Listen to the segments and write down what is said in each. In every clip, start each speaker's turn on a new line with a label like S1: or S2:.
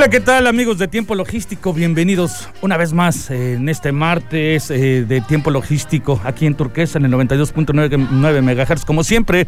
S1: Hola, ¿qué tal amigos de Tiempo Logístico? Bienvenidos una vez más en este martes eh, de Tiempo Logístico aquí en Turquesa en el 92.9 MHz. Como siempre,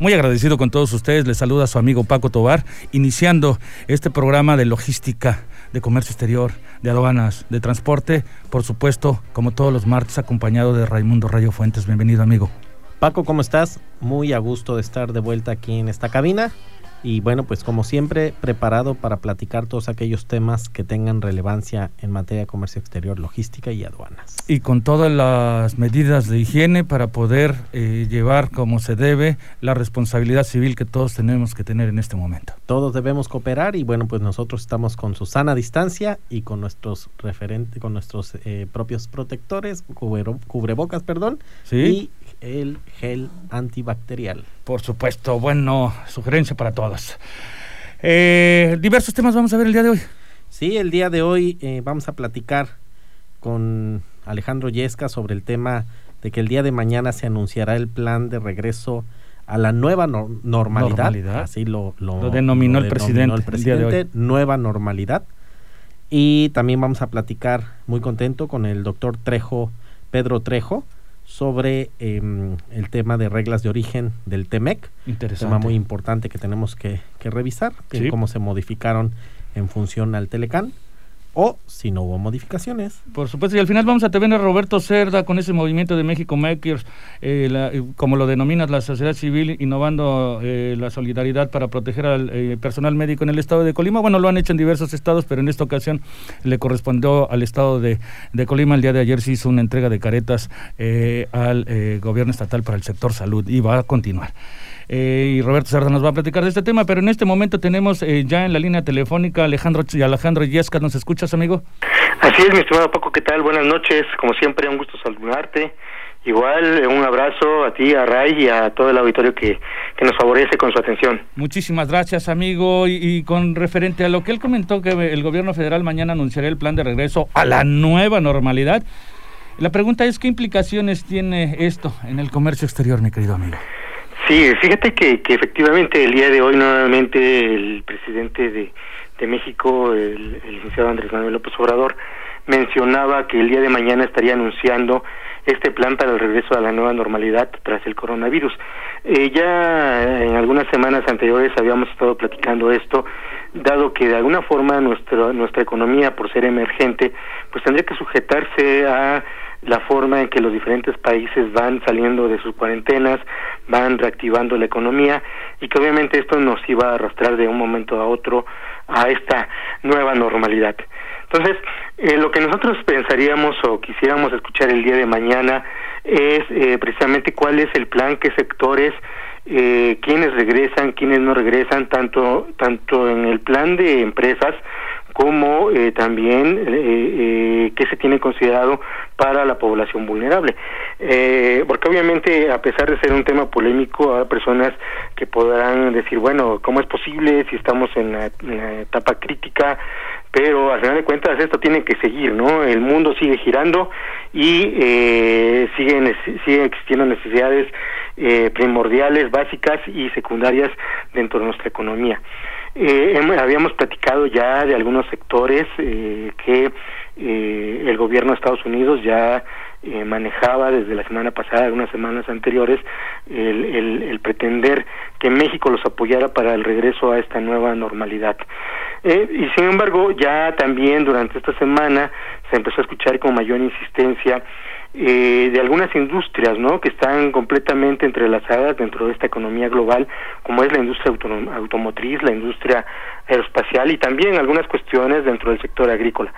S1: muy agradecido con todos ustedes. Les saluda su amigo Paco Tobar, iniciando este programa de logística, de comercio exterior, de aduanas, de transporte. Por supuesto, como todos los martes, acompañado de Raimundo Rayo Fuentes. Bienvenido, amigo.
S2: Paco, ¿cómo estás? Muy a gusto de estar de vuelta aquí en esta cabina y bueno, pues como siempre, preparado para platicar todos aquellos temas que tengan relevancia en materia de comercio exterior, logística y aduanas.
S1: Y con todas las medidas de higiene para poder eh, llevar como se debe la responsabilidad civil que todos tenemos que tener en este momento.
S2: Todos debemos cooperar y bueno, pues nosotros estamos con su sana distancia y con nuestros referentes, con nuestros eh, propios protectores, cubrebocas, perdón,
S1: ¿Sí?
S2: el gel antibacterial.
S1: Por supuesto, bueno, sugerencia para todas. Eh, diversos temas vamos a ver el día de hoy.
S2: Sí, el día de hoy eh, vamos a platicar con Alejandro Yesca sobre el tema de que el día de mañana se anunciará el plan de regreso a la nueva normalidad, así lo,
S1: lo, denominó, el, presidente,
S2: el presidente, nueva normalidad. Y también vamos a platicar, muy contento, con el doctor Trejo, Pedro Trejo, sobre em, el tema de reglas de origen del TEMEC.
S1: Interesante.
S2: Tema muy importante que tenemos que, revisar, cómo se modificaron en función al Telecán o si no hubo modificaciones.
S1: Por supuesto, y al final vamos a tener a Roberto Cerda con ese movimiento de México Makers, eh, eh, como lo denominas, la sociedad civil innovando eh, la solidaridad para proteger al personal médico en el estado de Colima. Bueno, lo han hecho en diversos estados, pero en esta ocasión le correspondió al estado de, de Colima. El día de ayer se hizo una entrega de caretas al gobierno estatal para el sector salud y va a continuar. Eh, y Roberto Cerda nos va a platicar de este tema, pero en este momento tenemos eh, ya en la línea telefónica Alejandro y Alejandro Yesca, ¿nos escuchas, amigo?
S3: Así es, mi estimado Paco, ¿qué tal? Buenas noches, como siempre, un gusto saludarte. Igual, un abrazo a ti, a Ray y a todo el auditorio que, nos favorece con su atención.
S1: Muchísimas gracias, amigo. Y, con referente a lo que él comentó, que el gobierno federal mañana anunciará el plan de regreso a la nueva normalidad. La pregunta es, ¿qué implicaciones tiene esto en el comercio exterior, mi querido amigo?
S3: Sí, fíjate que, que efectivamente el día de hoy nuevamente el presidente de, México, el, licenciado Andrés Manuel López Obrador, mencionaba que el día de mañana estaría anunciando este plan para el regreso a la nueva normalidad tras el coronavirus. Eh, ya en algunas semanas anteriores habíamos estado platicando esto, dado que de alguna forma nuestra nuestra economía, por ser emergente, pues tendría que sujetarse a la forma en que los diferentes países van saliendo de sus cuarentenas, van reactivando la economía y que obviamente esto nos iba a arrastrar de un momento a otro a esta nueva normalidad. Entonces, eh, lo que nosotros pensaríamos o quisiéramos escuchar el día de mañana es eh, precisamente cuál es el plan, qué sectores, eh, quiénes regresan, quiénes no regresan, tanto, tanto en el plan de empresas como eh, también eh, eh, qué se tiene considerado para la población vulnerable. Eh, porque obviamente, a pesar de ser un tema polémico, hay personas que podrán decir, bueno, ¿cómo es posible si estamos en la, etapa crítica? Pero al final de cuentas esto tiene que seguir, ¿no? El mundo sigue girando y eh, siguen, siguen existiendo necesidades eh, primordiales, básicas y secundarias dentro de nuestra economía. Eh, habíamos platicado ya de algunos sectores eh, que eh, el gobierno de Estados Unidos ya eh, manejaba desde la semana pasada, algunas semanas anteriores, el, el, el, pretender que México los apoyara para el regreso a esta nueva normalidad. Eh, y sin embargo, ya también durante esta semana se empezó a escuchar con mayor insistencia eh, de algunas industrias, ¿no? Que están completamente entrelazadas dentro de esta economía global, como es la industria automotriz, la industria aeroespacial y también algunas cuestiones dentro del sector agrícola.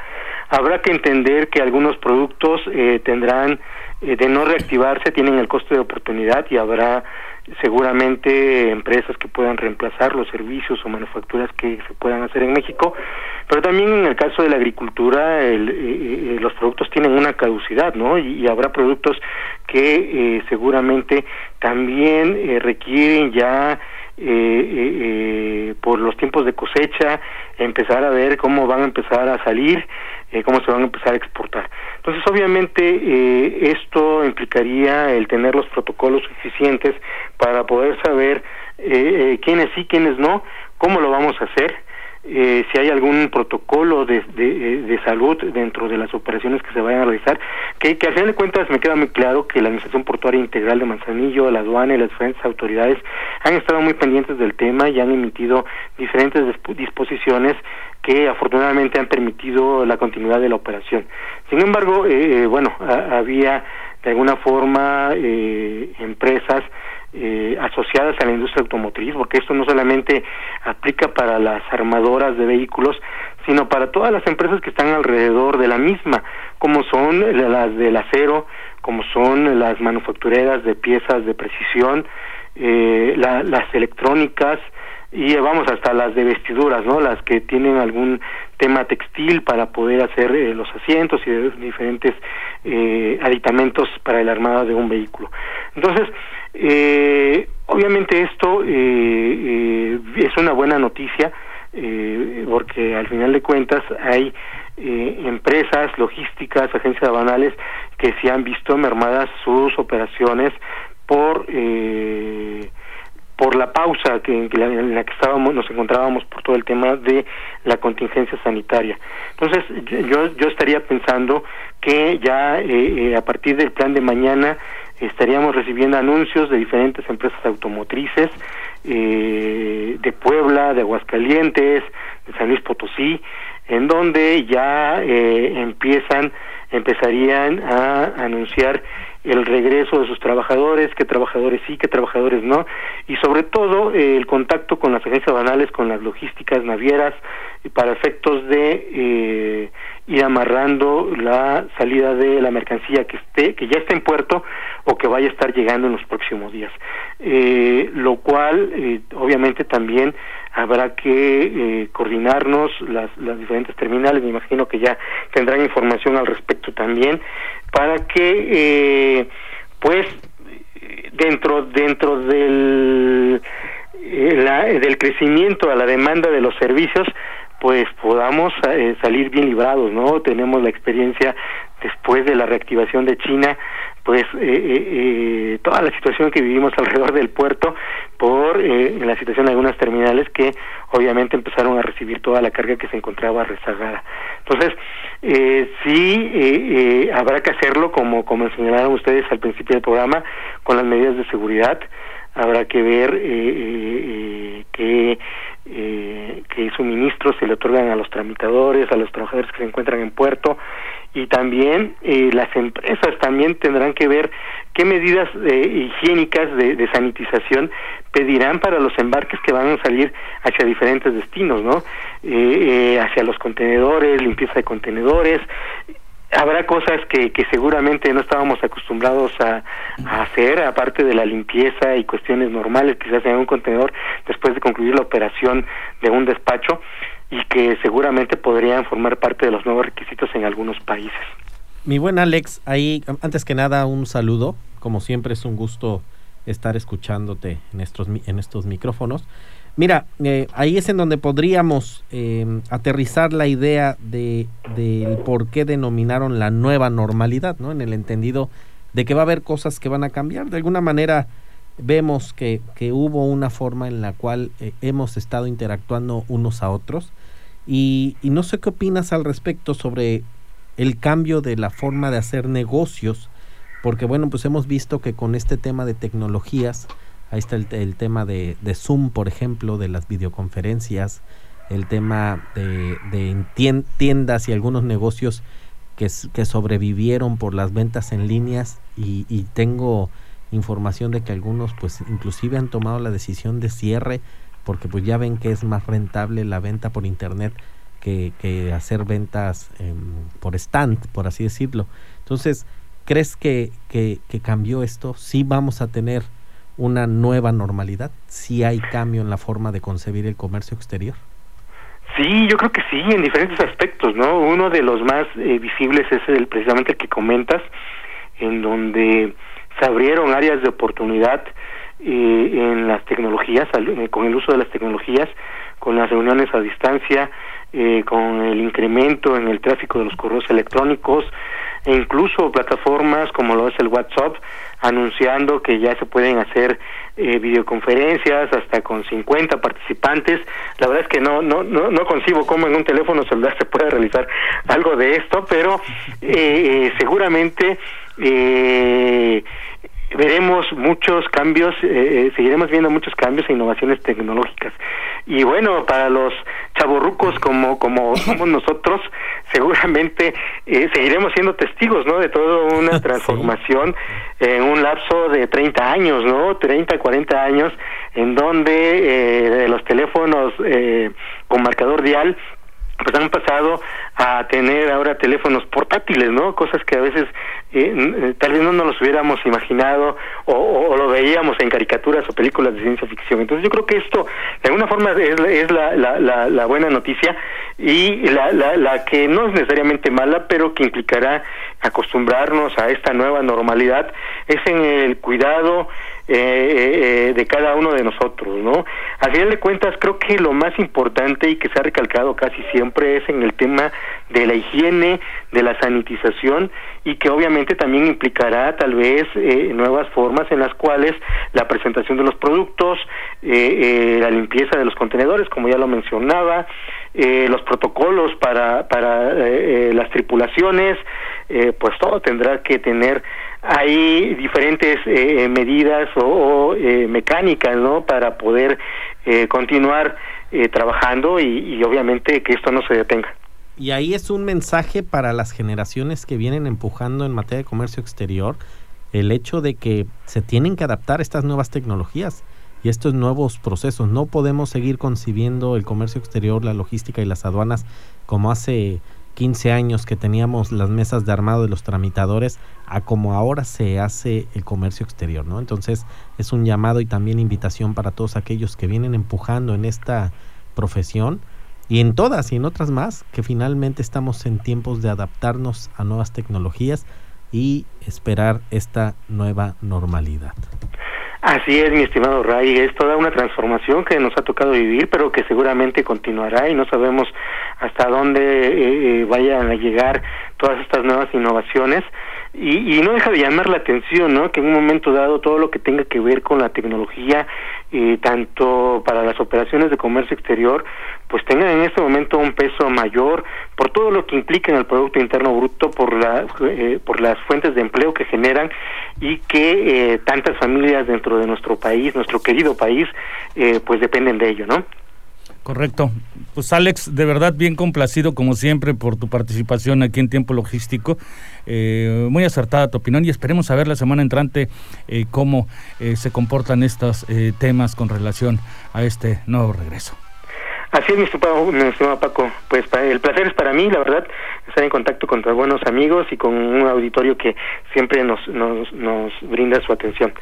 S3: Habrá que entender que algunos productos eh, tendrán eh, de no reactivarse, tienen el costo de oportunidad y habrá seguramente empresas que puedan reemplazar los servicios o manufacturas que se puedan hacer en México, pero también en el caso de la agricultura el, eh, eh, los productos tienen una caducidad, ¿no? Y, habrá productos que eh, seguramente también requieren ya por los tiempos de cosecha empezar a ver cómo van a empezar a salir eh, cómo se van a empezar a exportar. Entonces, obviamente, eh, esto implicaría el tener los protocolos suficientes para poder saber eh, quiénes sí, quiénes no, cómo lo vamos a hacer, eh, si hay algún protocolo de, de, salud dentro de las operaciones que se vayan a realizar, que, que al final de cuentas me queda muy claro que la Administración Portuaria Integral de Manzanillo, la aduana y las diferentes autoridades han estado muy pendientes del tema y han emitido diferentes disposiciones que afortunadamente han permitido la continuidad de la operación. Sin embargo, eh, eh bueno, había de alguna forma eh, empresas eh, asociadas a la industria automotriz, porque esto no solamente aplica para las armadoras de vehículos, sino para todas las empresas que están alrededor de la misma, como son las del acero, como son las manufactureras de piezas de precisión, eh, las electrónicas, y vamos hasta las de vestiduras, ¿no? Las que tienen algún tema textil para poder hacer eh, los asientos y diferentes eh, aditamentos para el armado de un vehículo. Entonces, eh, obviamente esto eh, es una buena noticia porque al final de cuentas hay empresas logísticas, agencias aduanales que se han visto mermadas sus operaciones por eh, por la pausa que, en la que estábamos nos encontrábamos por todo el tema de la contingencia sanitaria. Entonces yo yo estaría pensando que ya eh, eh, a partir del plan de mañana estaríamos recibiendo anuncios de diferentes empresas automotrices eh, de Puebla, de Aguascalientes, de San Luis Potosí, en donde ya empiezan empezarían a anunciar el regreso de sus trabajadores, qué trabajadores sí, qué trabajadores no, y sobre todo eh, el contacto con las agencias banales, con las logísticas navieras, para efectos de eh, ir amarrando la salida de la mercancía que esté, que ya está en puerto o que vaya a estar llegando en los próximos días. Eh, lo cual, eh, obviamente, también habrá que eh, coordinarnos las, las diferentes terminales, me imagino que ya tendrán información al respecto también, para que, pues, dentro dentro del del crecimiento a la demanda de los servicios pues podamos eh, salir bien librados, ¿no? Tenemos la experiencia después de la reactivación de China, pues eh, eh, toda la situación que vivimos alrededor del puerto por la situación de algunas terminales que obviamente empezaron a recibir toda la carga que se encontraba rezagada. Entonces, sí habrá que hacerlo como, como señalaron ustedes al principio del programa, con las medidas de seguridad, habrá que ver que eh, que suministros se le otorgan a los tramitadores, a los trabajadores que se encuentran en puerto y también eh, las empresas también tendrán que ver qué medidas eh, higiénicas de, de, sanitización pedirán para los embarques que van a salir hacia diferentes destinos, ¿no? Eh, eh hacia los contenedores, limpieza de contenedores, habrá cosas que, que seguramente no estábamos acostumbrados a, hacer, aparte de la limpieza y cuestiones normales que se hacen en un contenedor después de concluir la operación de un despacho y que seguramente podrían formar parte de los nuevos requisitos en algunos países.
S2: Mi buen Alex, ahí antes que nada un saludo, como siempre es un gusto estar escuchándote en estos, en estos micrófonos. Mira, eh, ahí es en donde podríamos eh, aterrizar la idea de del por qué denominaron la nueva normalidad, ¿no? En el entendido de que va a haber cosas que van a cambiar. De alguna manera vemos que, que hubo una forma en la cual eh, hemos estado interactuando unos a otros y, y no sé qué opinas al respecto sobre el cambio de la forma de hacer negocios, porque bueno, pues hemos visto que con este tema de tecnologías, Ahí está el, tema de, Zoom, por ejemplo, de las videoconferencias, el tema de, de tiendas y algunos negocios que, sobrevivieron por las ventas en líneas y, tengo información de que algunos pues inclusive han tomado la decisión de cierre porque pues ya ven que es más rentable la venta por internet que, hacer ventas em, por stand, por así decirlo. Entonces, ¿crees que, que, que, cambió esto? ¿Sí vamos a tener una nueva normalidad? ¿Sí hay cambio en la forma de concebir el comercio exterior?
S3: Sí, yo creo que sí, en diferentes aspectos, ¿no? Uno de los más eh, visibles es el precisamente el que comentas, en donde se abrieron áreas de oportunidad eh, en las tecnologías, eh, con el uso de las tecnologías, con las reuniones a distancia, eh, con el incremento en el tráfico de los correos electrónicos e incluso plataformas como lo es el WhatsApp anunciando que ya se pueden hacer eh, videoconferencias hasta con 50 participantes. La verdad es que no, no, no, no concibo cómo en un teléfono celular se puede realizar algo de esto, pero eh, seguramente eh, veremos muchos cambios, eh, eh, seguiremos viendo muchos cambios e innovaciones tecnológicas. Y bueno, para los chavorrucos como como somos nosotros, seguramente eh, seguiremos siendo testigos, ¿no? De toda una transformación en un lapso de 30 años, ¿no? 30, 40 años, en donde los teléfonos con marcador dial pues han pasado a tener ahora teléfonos portátiles, ¿no? Cosas que a veces eh, eh, tal vez no nos los hubiéramos imaginado o, lo veíamos en caricaturas o películas de ciencia ficción. Entonces yo creo que esto de alguna forma es, la, la, la, buena noticia y la, la, la que no es necesariamente mala, pero que implicará acostumbrarnos a esta nueva normalidad, es en el cuidado, eh, eh, de cada uno de nosotros, ¿no? A final de cuentas, creo que lo más importante y que se ha recalcado casi siempre es en el tema de la higiene, de la sanitización y que obviamente también implicará tal vez eh, nuevas formas en las cuales la presentación de los productos, la limpieza de los contenedores, como ya lo mencionaba, los protocolos para, para las tripulaciones, pues todo tendrá que tener hay diferentes eh, medidas o, eh, mecánicas no para poder eh, continuar trabajando y, obviamente que esto no se detenga
S2: y ahí es un mensaje para las generaciones que vienen empujando en materia de comercio exterior el hecho de que se tienen que adaptar a estas nuevas tecnologías y estos nuevos procesos no podemos seguir concibiendo el comercio exterior la logística y las aduanas como hace 15 años que teníamos las mesas de armado de los tramitadores a como ahora se hace el comercio exterior, ¿no? Entonces es un llamado y también invitación para todos aquellos que vienen empujando en esta profesión y en todas y en otras más, que finalmente estamos en tiempos de adaptarnos a nuevas tecnologías y esperar esta nueva normalidad.
S3: Así es, mi estimado Ray, es toda una transformación que nos ha tocado vivir, pero que seguramente continuará y no sabemos hasta dónde eh, eh, vayan a llegar todas estas nuevas innovaciones. Y, y, no deja de llamar la atención, ¿no? Que en un momento dado todo lo que tenga que ver con la tecnología, eh, tanto para las operaciones de comercio exterior, pues tengan en este momento un peso mayor por todo lo que implica en el Producto Interno Bruto, eh, por las fuentes de empleo que generan y que eh, tantas familias dentro de nuestro país, nuestro querido país, eh, pues dependen de ello, ¿no?
S1: Correcto. Pues Alex, de verdad bien complacido como siempre por tu participación aquí en Tiempo Logístico. Eh, muy acertada tu opinión y esperemos saber la semana entrante eh, cómo eh, se comportan estos temas con relación a este nuevo regreso.
S3: Así es, mi estimado, Paco. Pues el placer es para mí, la verdad, estar en contacto con tus buenos amigos y con un auditorio que siempre nos, nos, nos brinda su atención.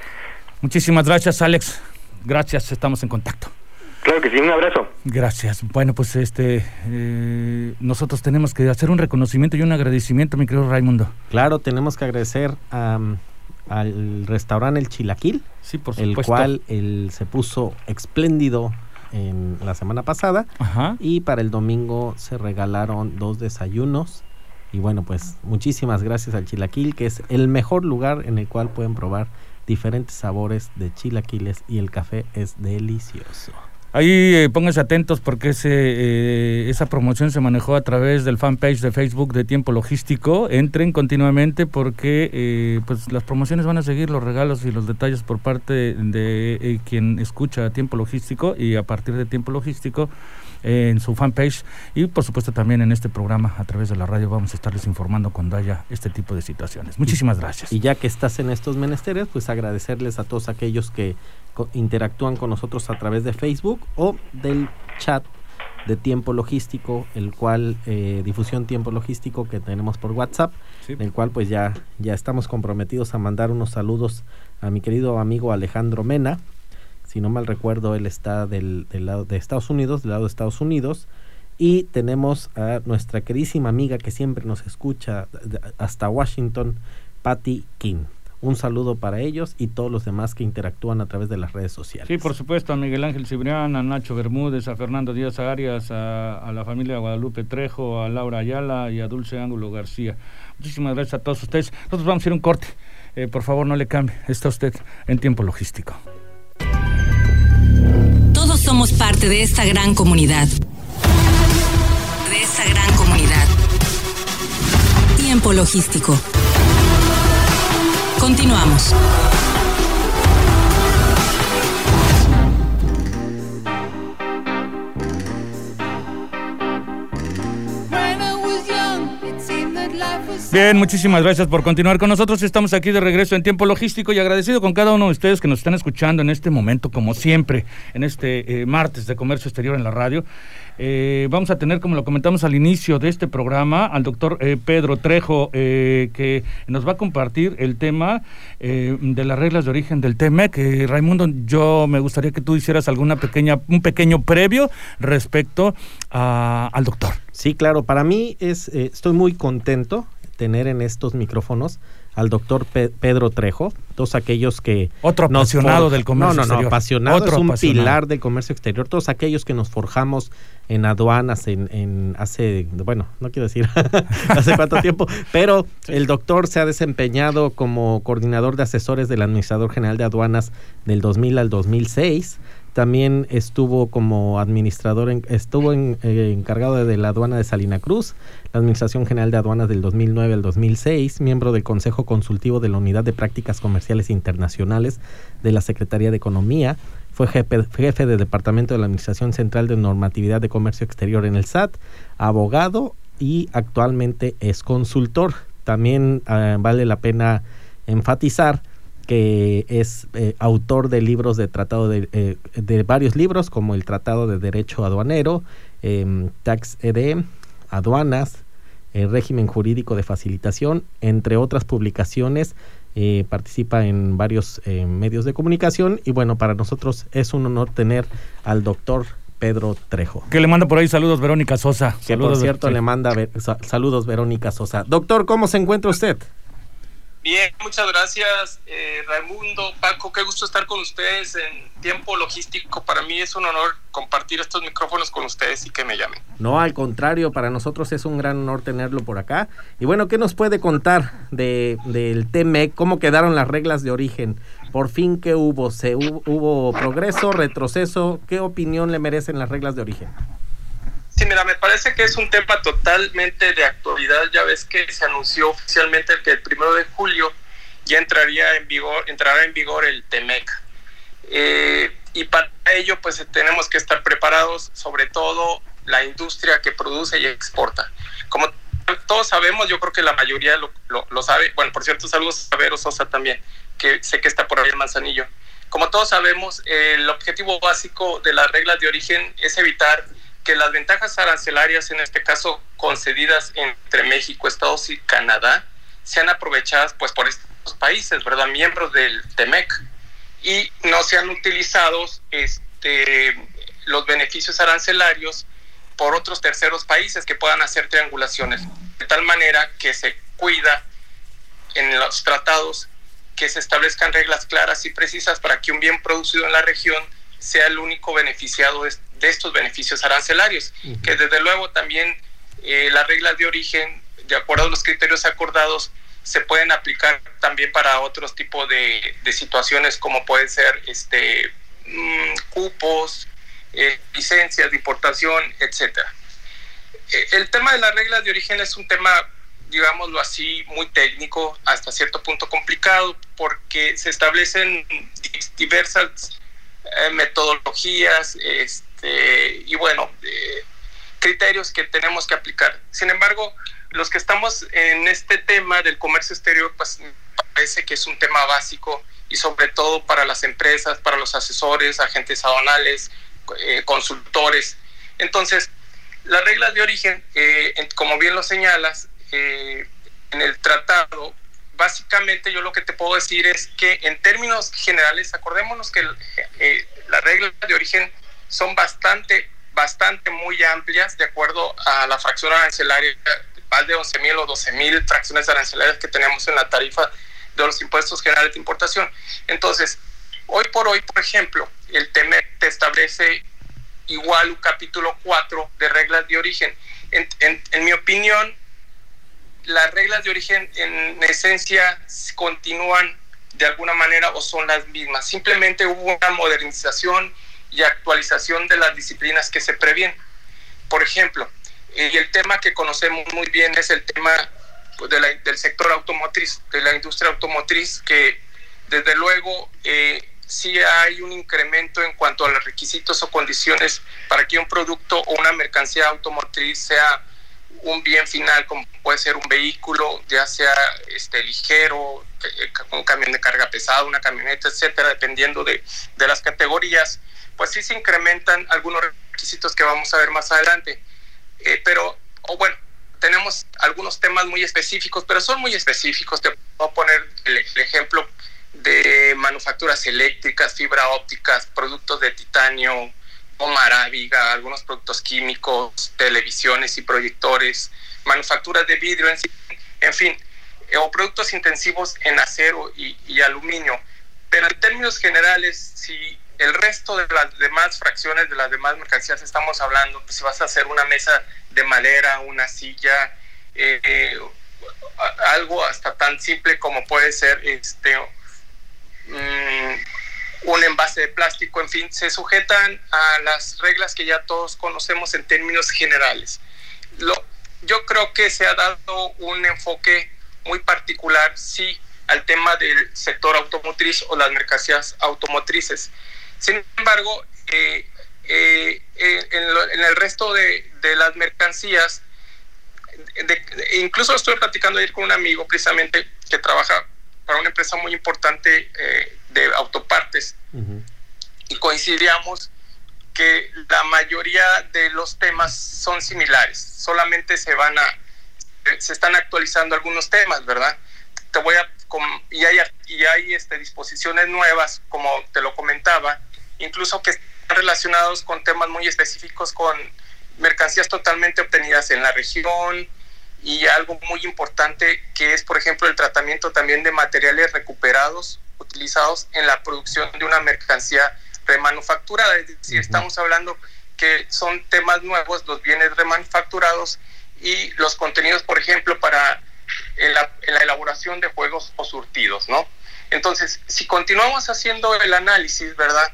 S1: Muchísimas gracias, Alex. Gracias, estamos en contacto.
S3: Claro que sí, un abrazo.
S1: Gracias. Bueno, pues este, eh, nosotros tenemos que hacer un reconocimiento y un agradecimiento, mi querido Raimundo.
S2: Claro, tenemos que agradecer al restaurante El Chilaquil,
S1: sí, por
S2: el cual él se puso espléndido en la semana pasada
S1: Ajá.
S2: y para el domingo se regalaron dos desayunos y bueno pues muchísimas gracias al Chilaquil que es el mejor lugar en el cual pueden probar diferentes sabores de chilaquiles y el café es delicioso.
S1: Ahí eh, pónganse atentos porque ese, eh, esa promoción se manejó a través del fanpage de Facebook de Tiempo Logístico. Entren continuamente porque eh, pues las promociones van a seguir, los regalos y los detalles por parte de quien escucha Tiempo Logístico y a partir de Tiempo Logístico en su fanpage y por supuesto también en este programa a través de la radio vamos a estarles informando cuando haya este tipo de situaciones. Muchísimas gracias.
S2: Y ya que estás en estos menesteres, pues agradecerles a todos aquellos que interactúan con nosotros a través de Facebook o del chat de tiempo logístico, el cual eh, difusión tiempo logístico que tenemos por WhatsApp, el cual pues ya ya estamos comprometidos a mandar unos saludos a mi querido amigo Alejandro Mena, si no mal recuerdo, él está del, lado de Estados Unidos, del lado de Estados Unidos. Y tenemos a nuestra queridísima amiga que siempre nos escucha hasta Washington, Patty King. Un saludo para ellos y todos los demás que interactúan a través de las redes sociales.
S1: Sí, por supuesto, a Miguel Ángel Cibrián, a Nacho Bermúdez, a Fernando Díaz Arias, a, la familia Guadalupe Trejo, a Laura Ayala y a Dulce Ángulo García. Muchísimas gracias a todos ustedes. Nosotros vamos a ir un corte. Eh, por favor, no le cambie. Está usted en tiempo logístico.
S4: Todos somos parte de esta gran comunidad. De esta gran comunidad. Tiempo logístico. Continuamos.
S1: Bien, muchísimas gracias por continuar con nosotros. Estamos aquí de regreso en tiempo logístico y agradecido con cada uno de ustedes que nos están escuchando en este momento, como siempre, en este eh, martes de comercio exterior en la radio. Eh, vamos a tener, como lo comentamos al inicio de este programa, al doctor eh, Pedro Trejo, que nos va a compartir el tema de las reglas de origen del TEMEC. Raimundo, yo me gustaría que tú hicieras alguna pequeña, un pequeño previo respecto al doctor.
S2: Sí, claro, para mí es, estoy muy contento tener en estos micrófonos al doctor Pedro Trejo, todos aquellos que...
S1: Otro apasionado del comercio
S2: no,
S1: no,
S2: No, apasionado, es un pilar del comercio exterior, todos aquellos que nos forjamos en aduanas en, en hace, bueno, no quiero decir hace cuánto tiempo, pero el doctor se ha desempeñado como coordinador de asesores del Administrador General de Aduanas del 2000 al 2006, también estuvo como administrador, estuvo eh, encargado de, la aduana de Salina Cruz, la Administración General de Aduanas del 2009 al 2006, miembro del Consejo Consultivo de la Unidad de Prácticas Comerciales Internacionales de la Secretaría de Economía, fue jefe, jefe Departamento de la Administración Central de Normatividad de Comercio Exterior en el SAT, abogado y actualmente es consultor. También eh, vale la pena enfatizar que es eh, autor de libros de tratado de, eh, de, varios libros como el Tratado de Derecho Aduanero, em, Tax ED, Aduanas, el Régimen Jurídico de Facilitación, entre otras publicaciones. Eh, participa en varios medios de comunicación y bueno, para nosotros es un honor tener al doctor Pedro Trejo.
S1: Que le manda por ahí saludos Verónica Sosa.
S2: Que por cierto le manda saludos Verónica Sosa. Doctor, ¿cómo se encuentra usted?
S5: Bien, muchas gracias, eh, Raimundo, Paco, qué gusto estar con ustedes en tiempo logístico. Para mí es un honor compartir estos micrófonos con ustedes y que me llamen.
S2: No, al contrario, para nosotros es un gran honor tenerlo por acá. Y bueno, ¿qué nos puede contar de, del TMEC? ¿Cómo quedaron las reglas de origen? Por fin, ¿qué hubo? ¿Se hubo progreso, retroceso? ¿Qué opinión le merecen las reglas de origen?
S5: Sí, mira, me parece que es un tema totalmente de actualidad. Ya ves que se anunció oficialmente que el primero de julio ya entraría en vigor, entrará en vigor el TEMEC. Eh, y para ello, pues tenemos que estar preparados, sobre todo la industria que produce y exporta. Como todos sabemos, yo creo que la mayoría lo, lo, sabe. Bueno, por cierto, saludos a Vero Sosa también, que sé que está por ahí en Manzanillo. Como todos sabemos, el objetivo básico de las reglas de origen es evitar que las ventajas arancelarias, en este caso concedidas entre México, Estados y Canadá, sean aprovechadas pues por estos países, ¿verdad? Miembros del TEMEC y no sean utilizados este, los beneficios arancelarios por otros terceros países que puedan hacer triangulaciones, de tal manera que se cuida en los tratados que se establezcan reglas claras y precisas para que un bien producido en la región sea el único beneficiado de de estos beneficios arancelarios, que desde luego también eh, las reglas de origen, de acuerdo a los criterios acordados, se pueden aplicar también para otros tipos de, situaciones como pueden ser este, mm, cupos, eh, licencias de importación, etcétera. Eh, el tema de las reglas de origen es un tema, digámoslo así, muy técnico, hasta cierto punto complicado, porque se establecen diversas eh, metodologías este, y, bueno, eh, criterios que tenemos que aplicar. Sin embargo, los que estamos en este tema del comercio exterior, pues parece que es un tema básico y sobre todo para las empresas, para los asesores, agentes aduanales, consultores. Entonces, las reglas de origen, eh, como bien lo señalas, eh, en el tratado, básicamente yo lo que te puedo decir es que en términos generales, acordémonos que eh, las reglas de origen son bastante, bastante muy amplias de acuerdo a la fracción arancelaria, más de 11.000 o 12.000 fracciones arancelarias que tenemos en la tarifa de los impuestos generales de importación. Entonces, hoy por hoy, por ejemplo, el TEMEC te establece igual un capítulo 4 de reglas de origen. En, mi opinión, las reglas de origen en esencia continúan de alguna manera o son las mismas. Simplemente hubo una modernización y actualización de las disciplinas que se previen. Por ejemplo, y el tema que conocemos muy bien es el tema pues, del sector automotriz, de la industria automotriz, que desde luego eh, si hay un incremento en cuanto a los requisitos o condiciones para que un producto o una mercancía automotriz sea un bien final, como puede ser un vehículo, ya sea este ligero, eh, un camión de carga pesada, una camioneta, etcétera, dependiendo de, de las categorías, pues sí se incrementan algunos requisitos que vamos a ver más adelante. Eh, pero, o bueno, tenemos algunos temas muy específicos, pero son muy específicos. Te voy a poner el ejemplo de manufacturas eléctricas, fibra ópticas, productos de titanio, goma arábiga, algunos productos químicos, televisiones y proyectores, manufacturas de vidrio, en, fin, eh, o productos intensivos en acero y, aluminio. Pero en términos generales, si el resto de las demás fracciones de las demás mercancías estamos hablando, pues si vas a hacer una mesa de madera, una silla, eh, eh, algo hasta tan simple como puede ser este Mm, un envase de plástico, en fin, se sujetan a las reglas que ya todos conocemos en términos generales. Lo, yo creo que se ha dado un enfoque muy particular, sí, al tema del sector automotriz o las mercancías automotrices. Sin embargo, eh, eh, en, el resto de, las mercancías, incluso estoy platicando ayer con un amigo precisamente que trabaja para una empresa muy importante eh, de autopartes y coincidíamos que la mayoría de los temas son similares, solamente se van a, se están actualizando algunos temas, ¿verdad? Te voy a, y hay, y hay este, disposiciones nuevas, como te lo comentaba, incluso que están relacionados con temas muy específicos, con mercancías totalmente obtenidas en la región, y algo muy importante que es, por ejemplo, el tratamiento también de materiales recuperados utilizados en la producción de una mercancía remanufacturada. Es decir, estamos hablando que son temas nuevos, los bienes remanufacturados y los contenidos, por ejemplo, para en la, elaboración de juegos o surtidos, ¿no? Entonces, si continuamos haciendo el análisis, ¿verdad?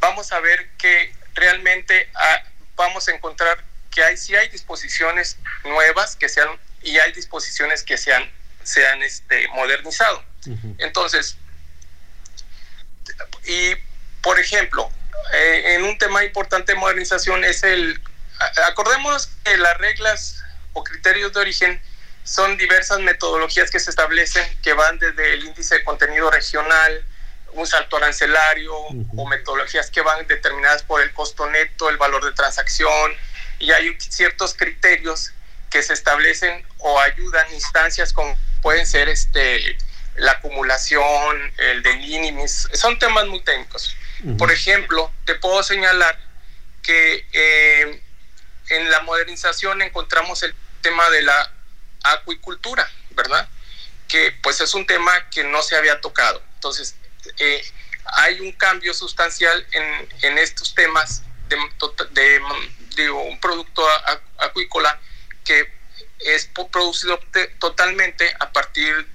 S5: Vamos a ver que realmente ah, vamos a encontrar que hay, sí hay disposiciones nuevas que sean y hay disposiciones que se han, se han este, modernizado. Entonces, y por ejemplo, eh, en un tema importante de modernización es el, acordémonos que las reglas o criterios de origen son diversas metodologías que se establecen que van desde el índice de contenido regional, un salto arancelario o metodologías que van determinadas por el costo neto, el valor de transacción, y hay ciertos criterios que se establecen o ayudan instancias como pueden ser este la acumulación, el de minimis, son temas muy técnicos. Por ejemplo, te puedo señalar que eh, en la modernización encontramos el tema de la acuicultura, ¿verdad? Que pues es un tema que no se había tocado. Entonces, eh, hay un cambio sustancial en, en estos temas de, de, de un producto acuícola que es producido totalmente a partir,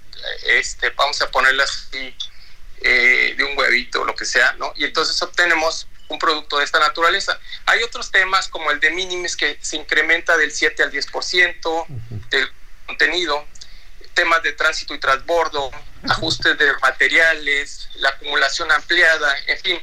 S5: este, vamos a ponerlo así, eh, de un huevito lo que sea, ¿no? Y entonces obtenemos un producto de esta naturaleza. Hay otros temas como el de minimis que se incrementa del 7 al 10% del contenido, temas de tránsito y transbordo, ajustes de materiales, la acumulación ampliada, en fin.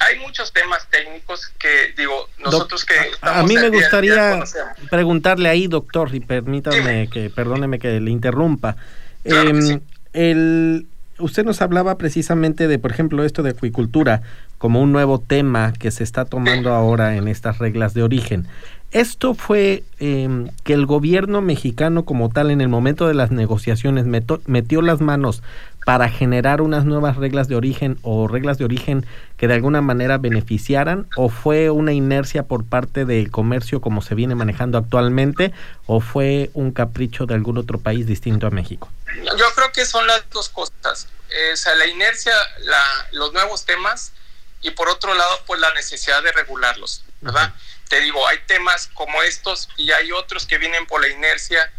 S5: Hay muchos temas técnicos que, digo, nosotros que...
S2: A mí me gustaría preguntarle ahí, doctor, y permítame que, perdóneme que le interrumpa. Em, el, usted nos hablaba precisamente de, por ejemplo, esto de acuicultura como un nuevo tema que se está tomando ahora en estas reglas de origen. Esto fue em, que el gobierno mexicano como tal en el momento de las negociaciones metió las manos para generar unas nuevas reglas de origen o reglas de origen que de alguna manera beneficiaran o fue una inercia por parte del comercio como se viene manejando actualmente o fue un capricho de algún otro país distinto a México?
S5: Yo creo que son las dos cosas. o sea, la inercia, la, los nuevos temas y por otro lado, pues la necesidad de regularlos, ¿verdad? Te digo, hay temas como estos y hay otros que vienen por la inercia.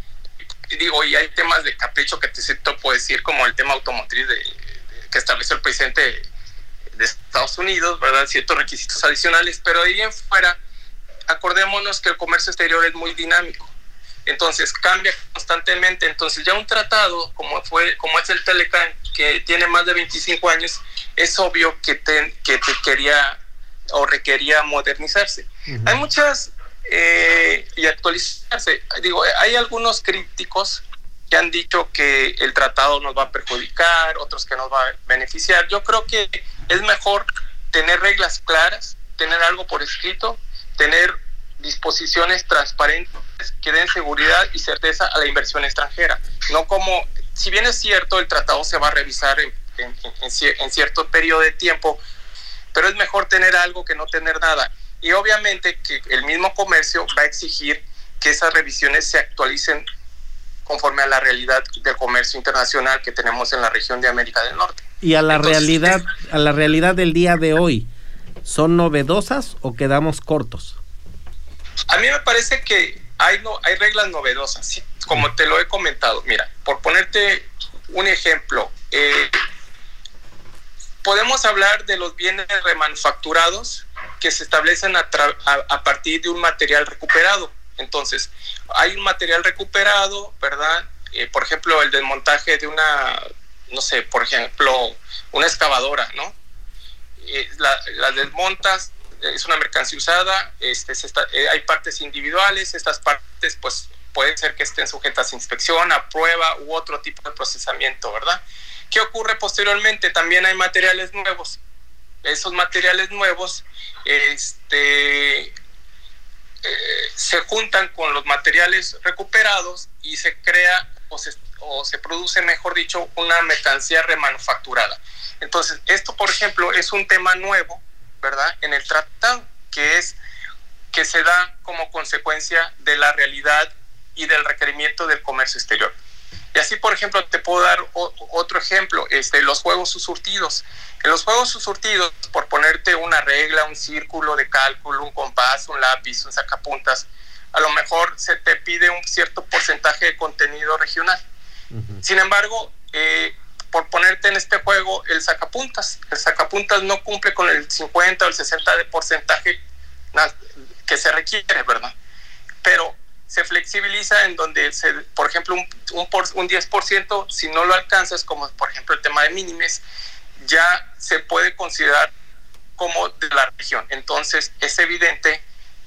S5: Y digo, y hay temas de capricho que te siento puedo decir, como el tema automotriz de, que estableció el presidente de Estados Unidos, ¿verdad? Ciertos requisitos adicionales, pero ahí en fuera, acordémonos que el comercio exterior es muy dinámico. Entonces cambia constantemente. Entonces ya un tratado como fue como es el Telecan que tiene más de 25 años, es obvio que te, que te quería o requería modernizarse. Hay muchas eh, y actualizarse. Digo, hay algunos críticos que han dicho que el tratado nos va a perjudicar, otros que nos va a beneficiar. Yo creo que es mejor tener reglas claras, tener algo por escrito, tener disposiciones transparentes que den seguridad y certeza a la inversión extranjera. No como, si bien es cierto, el tratado se va a revisar en, en cierto periodo de tiempo, pero es mejor tener algo que no tener nada. Y obviamente que el mismo comercio va a exigir que esas revisiones se actualicen conforme a la realidad del comercio internacional que tenemos en la región de América del Norte.
S2: Y a la realidad, a la realidad del día de hoy, ¿son novedosas o quedamos cortos?
S5: A mí me parece que hay no, hay reglas novedosas, como te lo he comentado. Mira, por ponerte un ejemplo, eh, podemos hablar de los bienes remanufacturados que se establecen a, partir de un material recuperado. Entonces, hay un material recuperado, ¿verdad? Eh, por ejemplo, el desmontaje de una, no sé, por ejemplo, una excavadora, ¿no? Eh, la, desmontas, es una mercancía usada, este, eh, hay partes individuales, estas partes pues pueden ser que estén sujetas a inspección, a prueba u otro tipo de procesamiento, ¿verdad? ¿Qué ocurre posteriormente? También hay materiales nuevos. Esos materiales nuevos este, eh, se juntan con los materiales recuperados y se crea o se, o se produce, mejor dicho, una mercancía remanufacturada. Entonces, esto, por ejemplo, es un tema nuevo, ¿verdad? En el tratado, que es que se da como consecuencia de la realidad y del requerimiento del comercio exterior. Y así, por ejemplo, te puedo dar otro ejemplo, este, los juegos surtidos. En los juegos surtidos, por ponerte una regla, un círculo de cálculo, un compás, un lápiz, un sacapuntas, a lo mejor se te pide un cierto porcentaje de contenido regional. Sin embargo, eh, por ponerte en este juego el sacapuntas, el sacapuntas no cumple con el 50 o el 60 de porcentaje que se requiere, ¿verdad? Pero se flexibiliza en donde, por ejemplo, un, un, un 10%, si no lo alcanzas, como por ejemplo el tema de mínimes, ya se puede considerar como de la región. Entonces, es evidente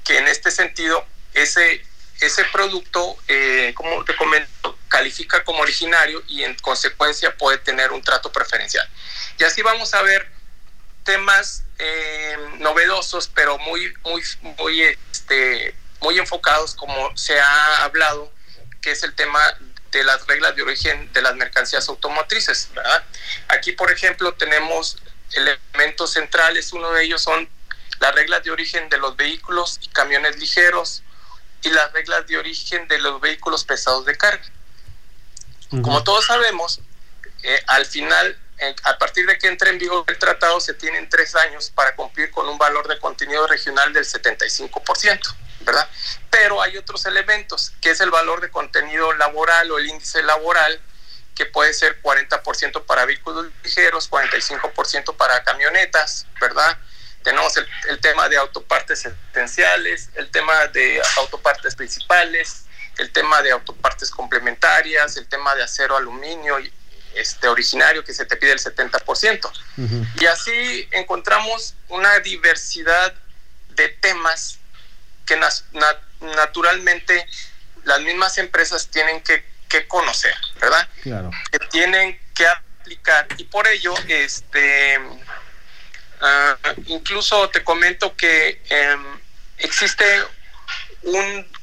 S5: que en este sentido, ese, ese producto, eh, como te comento, califica como originario y en consecuencia puede tener un trato preferencial. Y así vamos a ver temas eh, novedosos, pero muy, muy, muy este, muy enfocados, como se ha hablado, que es el tema de las reglas de origen de las mercancías automotrices. ¿verdad? Aquí, por ejemplo, tenemos elementos centrales, uno de ellos son las reglas de origen de los vehículos y camiones ligeros y las reglas de origen de los vehículos pesados de carga. Como todos sabemos, eh, al final, a partir de que entre en vigor el tratado, se tienen tres años para cumplir con un valor de contenido regional del 75%. ¿Verdad? Pero hay otros elementos, que es el valor de contenido laboral o el índice laboral, que puede ser 40% para vehículos ligeros, 45% para camionetas, ¿verdad? tenemos el, tema de autopartes esenciales, el tema de autopartes principales, el tema de autopartes complementarias, el tema de acero, aluminio, este originario que se te pide el 70%. Y así encontramos una diversidad de temas que naturalmente las mismas empresas tienen que, conocer, ¿verdad?
S2: Claro.
S5: Que tienen que aplicar y por ello, este, ah, incluso te comento que em, existe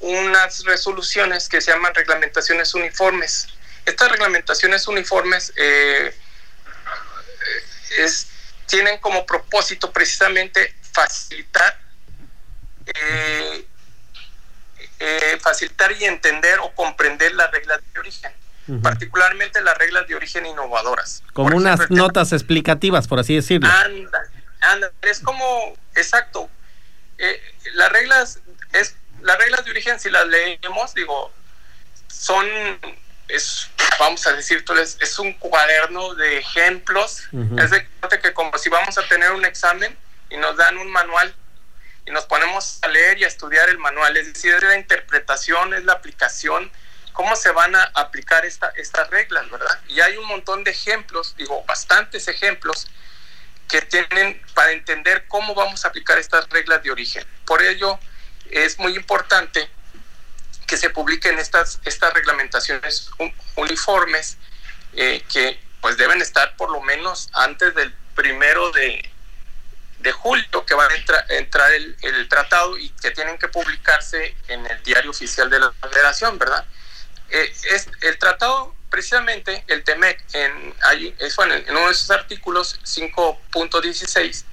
S5: unas resoluciones que se llaman reglamentaciones uniformes. Estas reglamentaciones uniformes eh, tienen como propósito precisamente facilitar eh, eh, facilitar y entender o comprender las reglas de origen, particularmente las reglas de origen innovadoras.
S2: Como unas notas explicativas, por así decirlo.
S5: Anda, anda, es como, exacto, eh, las reglas, es, las reglas de origen, si las leemos, digo, son, es, vamos a decir, es, es un cuaderno de ejemplos, es de que como si vamos a tener un examen y nos dan un manual y nos ponemos a leer y a estudiar el manual, es decir, es la interpretación, es la aplicación, cómo se van a aplicar esta, estas reglas, ¿verdad? Y hay un montón de ejemplos, digo, bastantes ejemplos que tienen para entender cómo vamos a aplicar estas reglas de origen. Por ello, es muy importante que se publiquen estas, estas reglamentaciones uniformes eh, que pues deben estar por lo menos antes del primero de, de julio que va a entrar el, tratado y que tienen que publicarse en el diario oficial de la federación, ¿verdad? Eh, es, el tratado, precisamente, el TEMEC, en, en uno de sus artículos 5.16,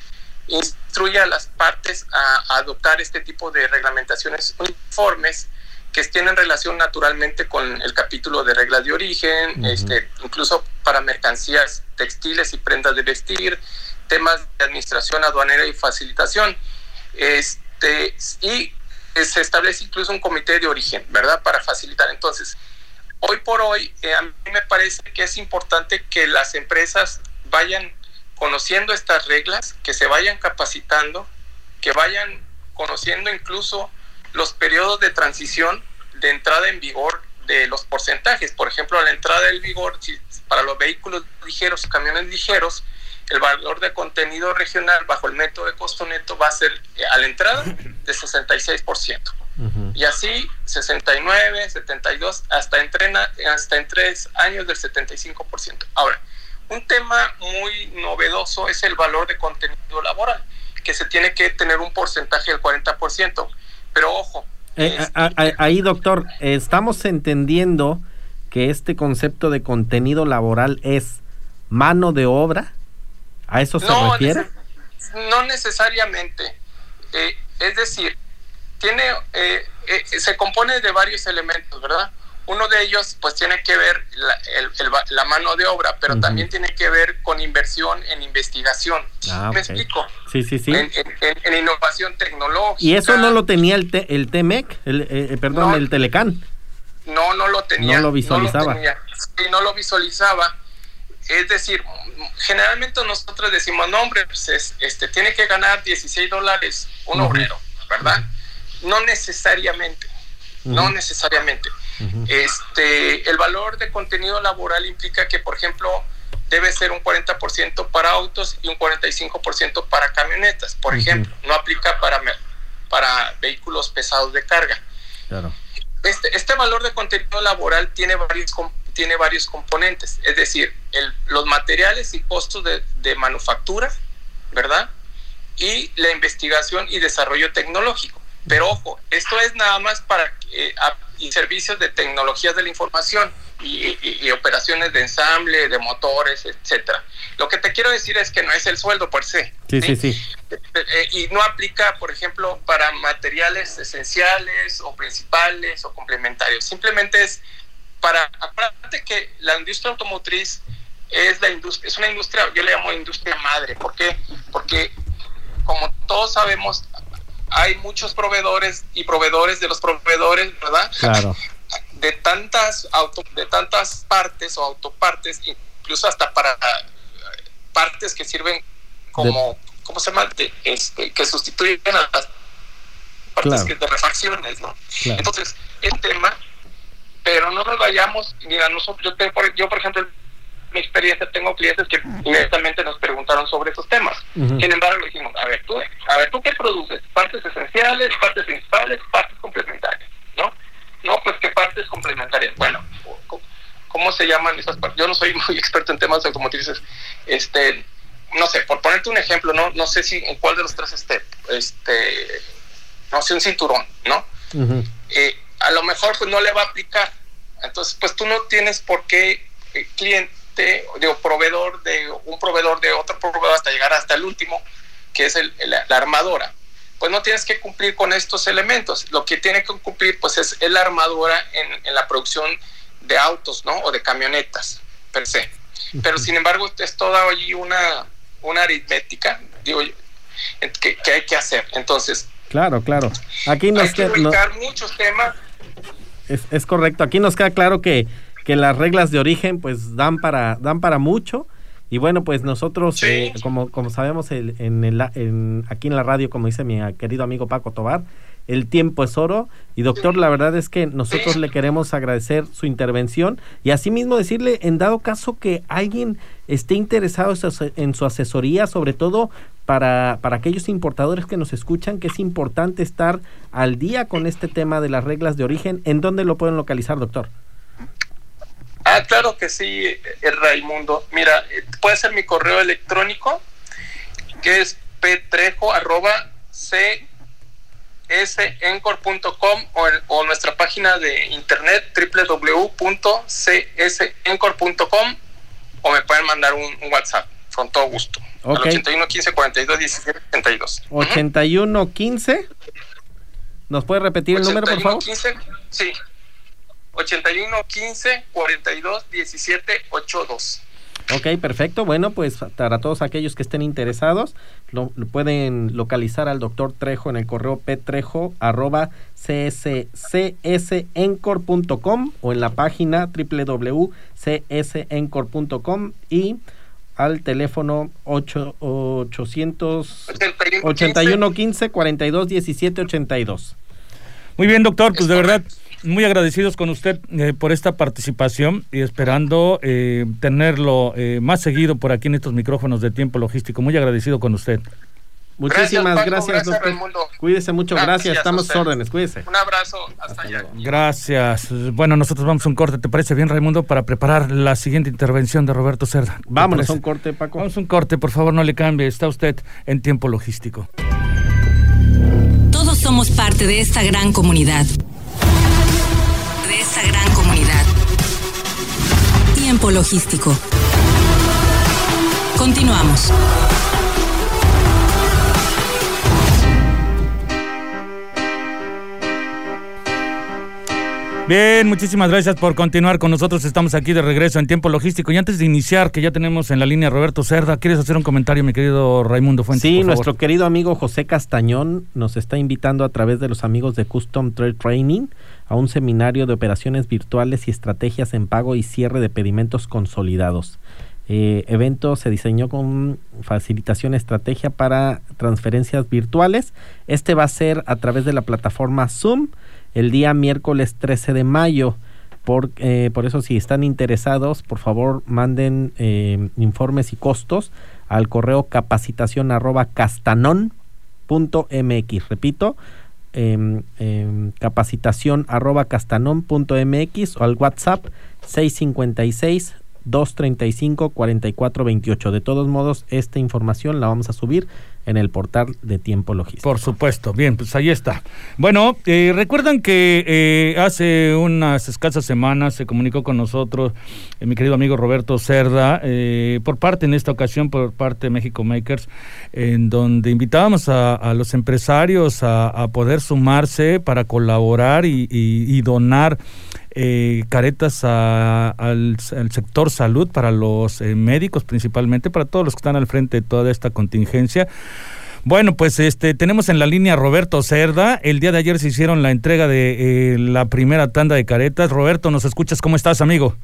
S5: instruye a las partes a, adoptar este tipo de reglamentaciones uniformes que tienen relación naturalmente con el capítulo de reglas de origen, este, incluso para mercancías textiles y prendas de vestir, temas de administración aduanera y facilitación. Este, y se establece incluso un comité de origen, ¿verdad? Para facilitar. Entonces, hoy por hoy, eh, a mí me parece que es importante que las empresas vayan conociendo estas reglas, que se vayan capacitando, que vayan conociendo incluso los periodos de transición de entrada en vigor de los porcentajes. Por ejemplo, a la entrada en vigor, para los vehículos ligeros, camiones ligeros, el valor de contenido regional bajo el método de costo neto va a ser eh, a la entrada de 66%. Y así 69, 72, hasta en, hasta en tres años del 75%. Ahora, un tema muy novedoso es el valor de contenido laboral, que se tiene que tener un porcentaje del 40%. Pero ojo.
S2: Eh, ahí, doctor, estamos entendiendo que este concepto de contenido laboral es mano de obra ¿A eso se no, refiere?
S5: no necesariamente. Eh, es decir, tiene, eh, eh, se compone de varios elementos, ¿verdad? Uno de ellos, pues, tiene que ver la, la mano de obra, pero también tiene que ver con inversión en investigación. Ah, ¿Me explico?
S2: Sí, sí, sí.
S5: En, innovación tecnológica.
S2: ¿Y eso no lo tenía el, el TEMEC? El, perdón, el Telecan.
S5: No, no lo tenía.
S2: No lo visualizaba.
S5: No Sí, no lo visualizaba. Es decir, generalmente nosotros decimos, no, hombre, pues este, tiene que ganar 16 dólares un obrero, ¿verdad? No necesariamente, no necesariamente. este, el valor de contenido laboral implica que, por ejemplo, debe ser un 40% para autos y un 45% para camionetas, por ejemplo. No aplica para, para vehículos pesados de carga.
S2: Claro.
S5: Este, este valor de contenido laboral tiene varios tiene varios componentes, es decir, el, los materiales y costos de, manufactura, ¿verdad? Y la investigación y desarrollo tecnológico. Pero ojo, esto es nada más para eh, y servicios de tecnologías de la información y, operaciones de ensamble, de motores, etcétera. Lo que te quiero decir es que no es el sueldo por
S2: sí. Sí, sí, sí.
S5: Eh, eh, y no aplica, por ejemplo, para materiales esenciales o principales o complementarios. Simplemente es para, aparte que la industria automotriz es la industria, es una industria, yo le llamo industria madre, ¿por qué? Porque como todos sabemos, hay muchos proveedores y proveedores de los proveedores, ¿verdad?
S2: Claro.
S5: De tantas auto, de tantas partes o autopartes, incluso hasta para partes que sirven como ¿cómo se llama? este, que sustituyen a las partes de refacciones, ¿no? Entonces, el tema, pero no nos vayamos, mira, nosotros, yo, yo por ejemplo, mi experiencia tengo clientes que inmediatamente nos preguntaron sobre esos temas. Sin embargo, le dijimos, a ver, tú, a ver, ¿tú qué produces? ¿Partes esenciales, partes principales, partes complementarias? ¿No? No, pues qué partes complementarias. Bueno, ¿cómo se llaman esas partes? Yo no soy muy experto en temas automotrices. Este, no sé, por ponerte un ejemplo, no, no sé si en cuál de los tres esté, este, no sé, un cinturón, ¿no? Eh, a lo mejor pues no le va a aplicar. Entonces, pues tú no tienes por qué eh, cliente, digo, proveedor de un proveedor de otro proveedor hasta llegar hasta el último, que es el, la armadora. Pues no tienes que cumplir con estos elementos. Lo que tiene que cumplir pues es la armadura en, en la producción de autos, ¿no? O de camionetas, per se. Pero sin embargo, es toda allí una, una aritmética, digo que, que hay que hacer. Entonces,
S2: Claro, claro. Aquí nos
S5: hay que ubicar muchos temas.
S2: Es, es, correcto. Aquí nos queda claro que, que las reglas de origen pues dan para dan para mucho y bueno pues nosotros eh, como como sabemos el, en el, en, aquí en la radio como dice mi querido amigo Paco Tobar el tiempo es oro. Y doctor, la verdad es que nosotros le queremos agradecer su intervención y asimismo decirle, en dado caso que alguien esté interesado en su asesoría, sobre todo para, para aquellos importadores que nos escuchan, que es importante estar al día con este tema de las reglas de origen, ¿en dónde lo pueden localizar, doctor?
S5: Ah, claro que sí, eh, Raimundo. Mira, eh, puede ser mi correo electrónico, que es petrejo sencor.com o, o nuestra página de internet www.csencor.com o me pueden mandar un, WhatsApp con todo gusto. Okay. 81 15 42 17 82.
S2: 81 15 ¿Nos puede repetir el número, por favor?
S5: 15, sí. 81 15 42 17 82.
S2: Ok, perfecto. Bueno, pues para todos aquellos que estén interesados, lo, pueden localizar al doctor Trejo en el correo petrejo arroba cscsencor.com o en la página www.cssencor.com y al teléfono 8, 800 81 15 42 17 82.
S1: Muy bien, doctor, pues de verdad muy agradecidos con usted eh, por esta participación y esperando eh, tenerlo eh, más seguido por aquí en estos micrófonos de tiempo logístico. Muy agradecido con usted.
S2: Muchísimas gracias, doctor. Cuídese mucho, gracias, estamos órdenes, cuídese.
S5: Un abrazo, hasta, allá.
S1: Gracias. Bueno, nosotros vamos a un corte, ¿te parece bien, Raimundo, para preparar la siguiente intervención de Roberto Cerda?
S2: Vámonos a un corte, Paco.
S1: Vamos a un corte, por favor, no le cambie, está usted en tiempo logístico.
S4: Todos somos parte de esta gran comunidad Tiempo logístico. Continuamos.
S1: Bien, muchísimas gracias por continuar con nosotros. Estamos aquí de regreso en tiempo logístico. Y antes de iniciar, que ya tenemos en la línea Roberto Cerda, ¿quieres hacer un comentario, mi querido Raimundo Fuentes?
S2: Sí, nuestro querido amigo José Castañón nos está invitando a través de los amigos de Custom Trade Training a un seminario de operaciones virtuales y estrategias en pago y cierre de pedimentos consolidados. Eh, evento se diseñó con facilitación estrategia para transferencias virtuales. Este va a ser a través de la plataforma Zoom el día miércoles 13 de mayo. Por, eh, por eso si están interesados, por favor manden eh, informes y costos al correo capacitación. Repito, eh, capacitación arroba castanon punto mx o al WhatsApp 656 235 4428. De todos modos, esta información la vamos a subir en el portal de Tiempo Logístico.
S1: Por supuesto, bien, pues ahí está. Bueno, eh, recuerdan que eh, hace unas escasas semanas se comunicó con nosotros eh, mi querido amigo Roberto Cerda, por parte en esta ocasión, por parte de México Makers, en donde invitábamos a, los empresarios a, poder sumarse para colaborar y, donar. caretas al, sector salud para los médicos principalmente, para todos los que están al frente de toda esta contingencia. Bueno, pues este tenemos en la línea Roberto Cerda. El día de ayer se hicieron la entrega de eh, la primera tanda de caretas. Roberto, ¿nos escuchas? ¿Cómo estás, amigo?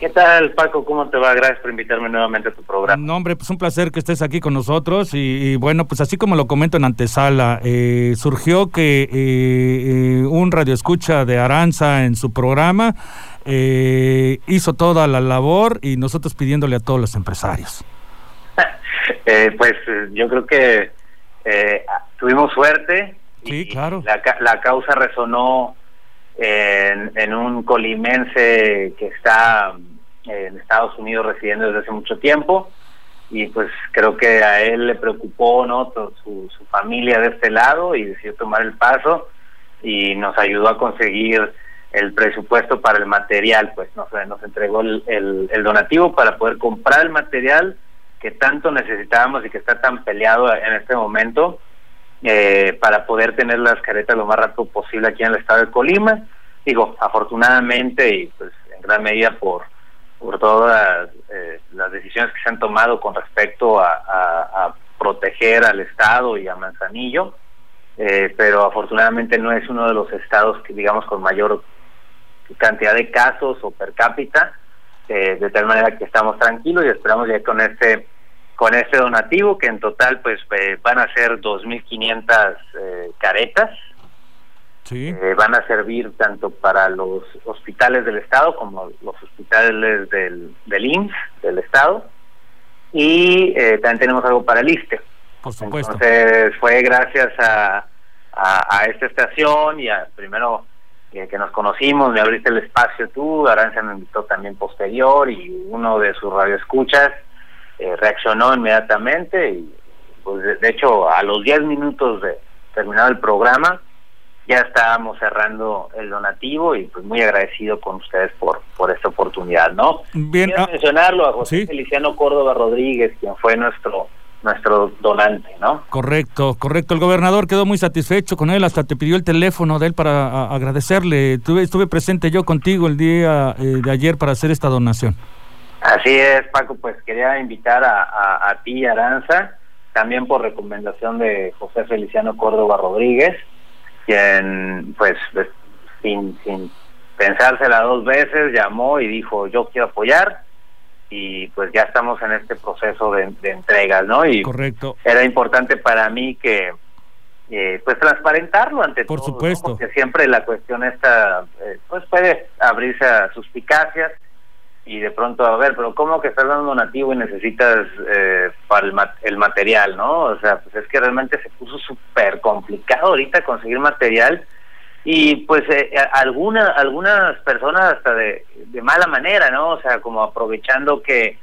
S6: ¿Qué tal, Paco? ¿Cómo te va? Gracias por invitarme nuevamente a tu programa.
S1: No, hombre, pues un placer que estés aquí con nosotros. Y, bueno, pues así como lo comento en antesala, eh, surgió que eh, eh, un radioescucha de Aranza en su programa hizo toda la labor y nosotros pidiéndole a todos los empresarios.
S6: pues yo creo que tuvimos suerte.
S1: Sí, claro.
S6: La, la causa resonó en, en un colimense que está en Estados Unidos residiendo desde hace mucho tiempo y pues creo que a él le preocupó no su, su familia de este lado y decidió tomar el paso y nos ayudó a conseguir el presupuesto para el material pues nos, nos entregó el, el, donativo para poder comprar el material que tanto necesitábamos y que está tan peleado en este momento eh, para poder tener las caretas lo más rápido posible aquí en el estado de Colima. Digo afortunadamente y pues en gran medida por por todas eh, las decisiones que se han tomado con respecto a, proteger al Estado y a Manzanillo, eh, pero afortunadamente no es uno de los estados que digamos con mayor cantidad de casos o per cápita, eh, de tal manera que estamos tranquilos y esperamos ya con este con este donativo que en total pues van a ser 2.500 caretas eh, van a servir tanto para los hospitales del Estado como los hospitales del, del IMSS del Estado y eh, también tenemos algo para el ISTE.
S1: Por supuesto.
S6: Entonces fue gracias a, a, esta estación y a, primero que, nos conocimos, me abriste el espacio tú, Aranza me invitó también posterior y uno de sus radioescuchas eh, reaccionó inmediatamente y pues de hecho a los 10 minutos de terminado el programa ya estábamos cerrando el donativo y pues muy agradecido con ustedes por por esta oportunidad, ¿no?
S1: Bien,
S6: Quiero ah, mencionarlo a José Feliciano Córdoba Rodríguez, quien fue nuestro nuestro donante, ¿no?
S1: Correcto, correcto. El gobernador quedó muy satisfecho con él, hasta te pidió el teléfono de él para agradecerle. Tuve, estuve presente yo contigo el día eh, de ayer para hacer esta donación.
S6: Así es, Paco, pues quería invitar a, a, a ti, Aranza, también por recomendación de José Feliciano Córdoba Rodríguez, quien pues sin, sin pensársela dos veces llamó y dijo yo quiero apoyar y pues ya estamos en este proceso de, entregas, ¿no? Y
S1: Correcto.
S6: era importante para mí que eh, pues transparentarlo ante
S1: Por
S6: todo,
S1: supuesto.
S6: porque siempre la cuestión esta eh, pues puede abrirse a suspicacias y de pronto, a ver, pero ¿cómo que estás dando donativo y necesitas eh, para el, el, material, no? O sea, pues es que realmente se puso súper complicado ahorita conseguir material y pues eh, alguna, algunas personas hasta de, mala manera, ¿no? O sea, como aprovechando que,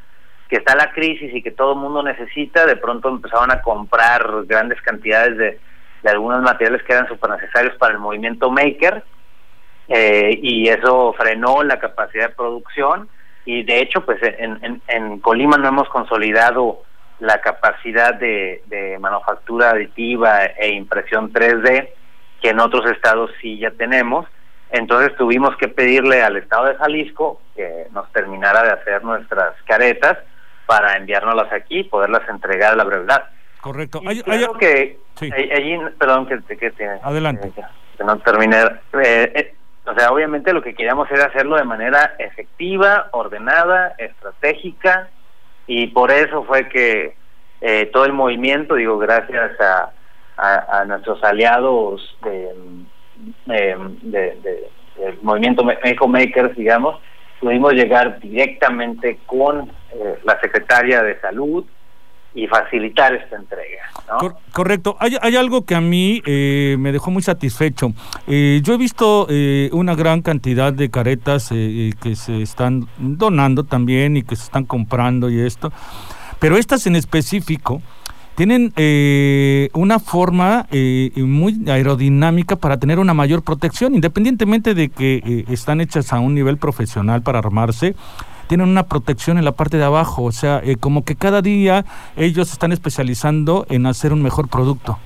S6: que está la crisis y que todo el mundo necesita, de pronto empezaban a comprar grandes cantidades de, de algunos materiales que eran súper necesarios para el movimiento maker eh, y eso frenó la capacidad de producción y de hecho pues en, en, Colima no hemos consolidado la capacidad de, de, manufactura aditiva e impresión 3D que en otros estados sí ya tenemos. Entonces tuvimos que pedirle al estado de Jalisco que nos terminara de hacer nuestras caretas para enviárnoslas aquí y poderlas entregar a la brevedad.
S1: Correcto.
S6: Hay, que allí perdón que, que,
S1: adelante.
S6: que, no terminé. Eh, eh o sea, obviamente lo que queríamos era hacerlo de manera efectiva, ordenada, estratégica, y por eso fue que eh, todo el movimiento, digo, gracias a, a, nuestros aliados de, de, del movimiento México Makers, digamos, pudimos llegar directamente con eh, la secretaria de Salud, y facilitar esta entrega.
S1: correcto. Hay, hay, algo que a mí eh, me dejó muy satisfecho. Eh, yo he visto eh, una gran cantidad de caretas que se están donando también y que se están comprando y esto, pero estas en específico tienen una forma muy aerodinámica para tener una mayor protección, independientemente de que están hechas a un nivel profesional para armarse tienen una protección en la parte de abajo, o sea, eh, como que cada día ellos están especializando en hacer un mejor producto.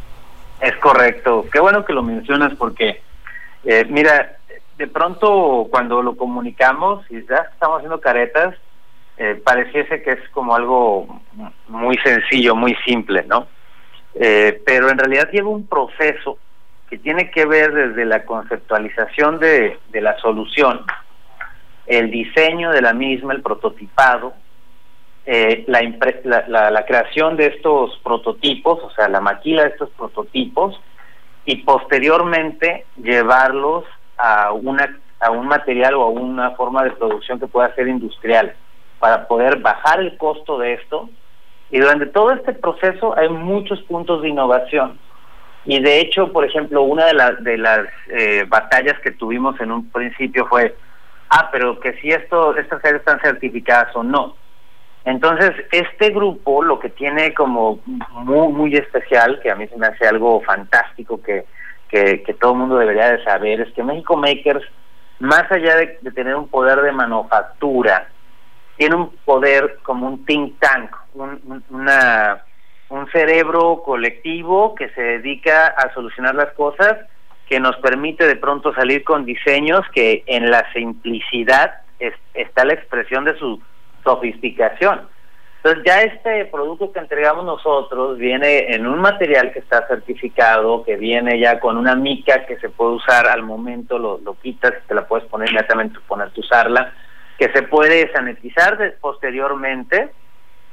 S6: Es correcto, qué bueno que lo mencionas porque, eh, mira, de pronto cuando lo comunicamos y ya estamos haciendo caretas, eh, pareciese que es como algo muy sencillo, muy simple, ¿no? pero en realidad lleva un proceso que tiene que ver desde la conceptualización de, la solución, el diseño de la misma, el prototipado, eh, la, creación de estos prototipos, o sea, la maquila de estos prototipos, y posteriormente llevarlos a, una, a un material o a una forma de producción que pueda ser industrial, para poder bajar el costo de esto. Y durante todo este proceso hay muchos puntos de innovación. Y de hecho, por ejemplo, una de, las de las eh, batallas que tuvimos en un principio fue, ah, pero que si esto, estas series están certificadas o no. Entonces, este grupo lo que tiene como muy, especial, que a mí se me hace algo fantástico que, que, todo mundo debería de saber, es que México Makers, más allá de, tener un poder de manufactura, tiene un poder como un think tank, un, una, un cerebro colectivo que se dedica a solucionar las cosas, que nos permite de pronto salir con diseños que en la simplicidad está la expresión de su sofisticación. Entonces ya este producto que entregamos nosotros viene en un material que está certificado, que viene ya con una mica que se puede usar al momento, lo, lo quitas te la puedes poner inmediatamente, ponerte usarla, que se puede sanitizar posteriormente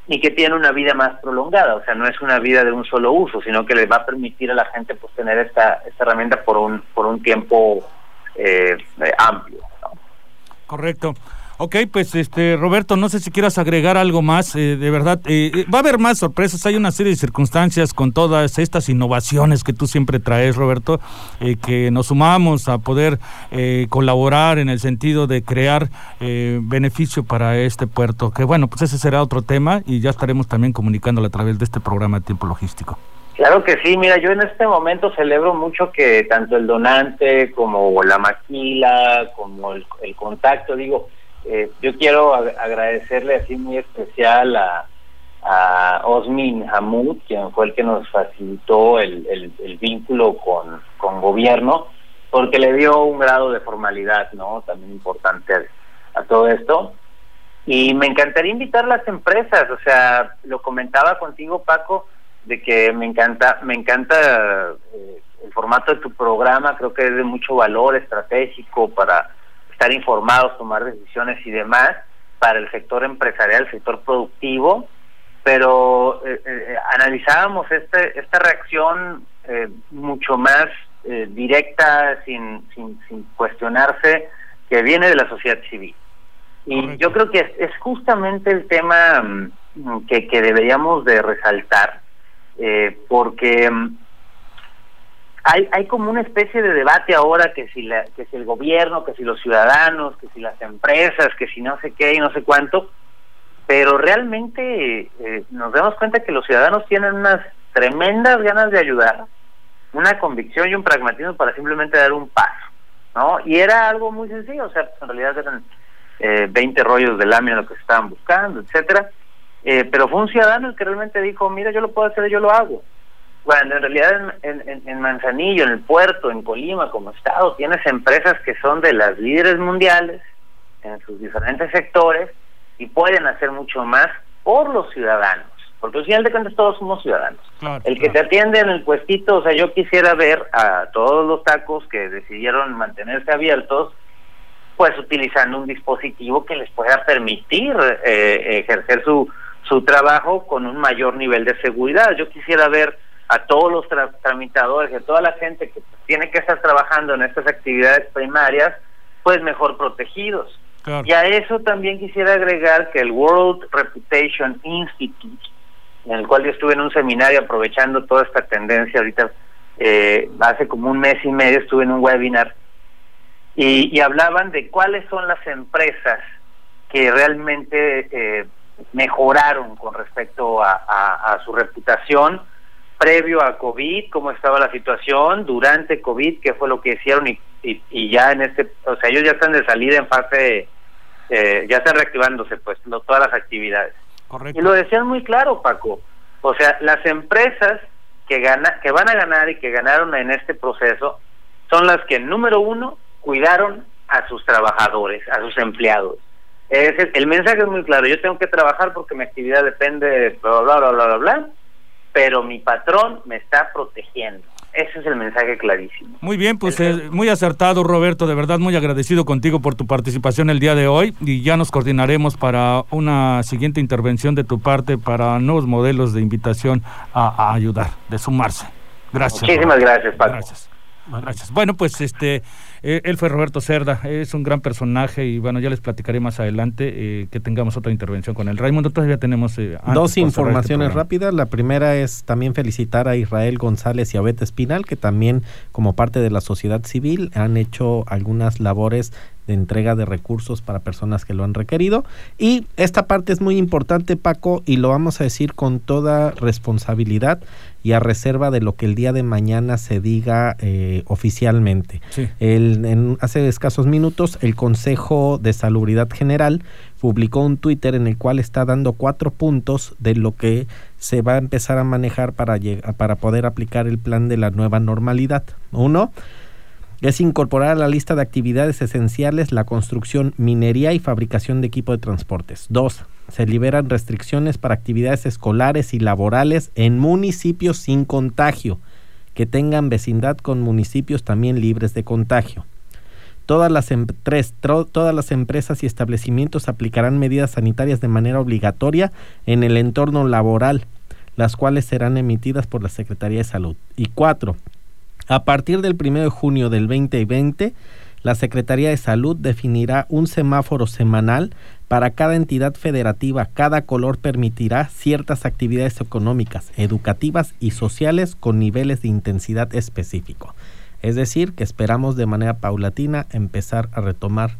S6: y que tiene una vida más prolongada, o sea, no es una vida de un solo uso, sino que le va a permitir a la gente pues tener esta, esta herramienta por un, por un tiempo eh, amplio.
S1: Correcto. Ok, pues este Roberto, no sé si quieras agregar algo más, eh, de verdad, eh, eh, va a haber más sorpresas, hay una serie de circunstancias con todas estas innovaciones que tú siempre traes, Roberto, que nos sumamos a poder colaborar en el sentido de crear beneficio para este puerto, que bueno, pues ese será otro tema y ya estaremos también comunicándolo a través de este programa de tiempo logístico.
S6: Claro que sí, mira, yo en este momento celebro mucho que tanto el donante como la maquila, como el contacto, digo, eh, yo quiero agradecerle así muy especial a, a Osmin Hamud, quien fue el que nos facilitó el, vínculo con, gobierno, porque le dio un grado de formalidad, ¿no? También importante a, todo esto. Y me encantaría invitar a las empresas, o sea, lo comentaba contigo, Paco, de que me encanta, me encanta eh, el formato de tu programa, creo que es de mucho valor estratégico para estar informados, tomar decisiones y demás para el sector empresarial, el sector productivo, pero eh, eh, analizábamos este, esta reacción eh, mucho más directa, sin, sin, sin, cuestionarse, que viene de la sociedad civil. Y yo creo que es, es justamente el tema mm, que, que, deberíamos de resaltar, porque mm, hay, hay como una especie de debate ahora que si, la, que si el gobierno, que si los ciudadanos, que si las empresas, que si no sé qué y no sé cuánto, pero realmente eh, nos damos cuenta que los ciudadanos tienen unas tremendas ganas de ayudar, una convicción y un pragmatismo para simplemente dar un paso, ¿no? Y era algo muy sencillo, o sea, en realidad eran eh, 20 rollos de lámina lo que estaban buscando, etcétera, eh, pero fue un ciudadano el que realmente dijo, mira, yo lo puedo hacer, yo lo hago. Bueno, en realidad en, Manzanillo, en el puerto, en Colima, como estado, tienes empresas que son de las líderes mundiales en sus diferentes sectores y pueden hacer mucho más por los ciudadanos. Porque al final de cuentas todos somos ciudadanos. el que te atiende en el puestito, o sea, yo quisiera ver a todos los tacos que decidieron mantenerse abiertos, pues utilizando un dispositivo que les pueda permitir eh, ejercer su, su trabajo con un mayor nivel de seguridad. Yo quisiera ver a todos los tramitadores, a toda la gente que tiene que estar trabajando en estas actividades primarias, pues mejor protegidos. Y a eso también quisiera agregar que el World Reputation Institute, en el cual yo estuve en un seminario aprovechando toda esta tendencia ahorita, eh, hace como un mes y medio estuve en un webinar y, hablaban de cuáles son las empresas que realmente eh, mejoraron con respecto a su reputación, previo a COVID, cómo estaba la situación, durante COVID, qué fue lo que hicieron y, y, ya en este, o sea, ellos ya están de salida en fase, eh, ya están reactivándose pues todas las actividades. Y lo decían muy claro, Paco. O sea, las empresas que, gana, que van a ganar y que ganaron en este proceso son las que, número uno, cuidaron a sus trabajadores, a sus empleados. Es el, el mensaje es muy claro, yo tengo que trabajar porque mi actividad depende de bla, bla, bla, bla, bla, bla pero mi patrón me está protegiendo. ese es el mensaje clarísimo.
S1: Muy bien, pues eh, muy acertado Roberto, de verdad muy agradecido contigo por tu participación el día de hoy y ya nos coordinaremos para una siguiente intervención de tu parte para nuevos modelos de invitación a, ayudar, de sumarse. Gracias.
S6: Muchísimas gracias, Paco.
S1: Gracias. Gracias. Bueno, pues este, eh, él fue Roberto Cerda, es un gran personaje y bueno, ya les platicaré más adelante eh, que tengamos otra intervención con él. Raimundo, todavía tenemos...
S2: Eh, Dos este informaciones rápidas. La primera es también felicitar a Israel González y a Beth Espinal, que también como parte de la sociedad civil han hecho algunas labores de entrega de recursos para personas que lo han requerido. Y esta parte es muy importante, Paco, y lo vamos a decir con toda responsabilidad y a reserva de lo que el día de mañana se diga eh, oficialmente. El, en, hace escasos minutos, el Consejo de Salubridad General publicó un Twitter en el cual está dando cuatro puntos de lo que se va a empezar a manejar para, para poder aplicar el plan de la nueva normalidad. Uno, es incorporar a la lista de actividades esenciales la construcción, minería y fabricación de equipo de transportes. Dos, se liberan restricciones para actividades escolares y laborales en municipios sin contagio, que tengan vecindad con municipios también libres de contagio. Todas las, em-, todas las empresas y establecimientos aplicarán medidas sanitarias de manera obligatoria en el entorno laboral, las cuales serán emitidas por la Secretaría de Salud. Y cuatro, a partir del 1 de junio del 2020, la Secretaría de Salud definirá un semáforo semanal para cada entidad federativa. Cada color permitirá ciertas actividades económicas, educativas y sociales con niveles de intensidad específico. Es decir, que esperamos de manera paulatina empezar a retomar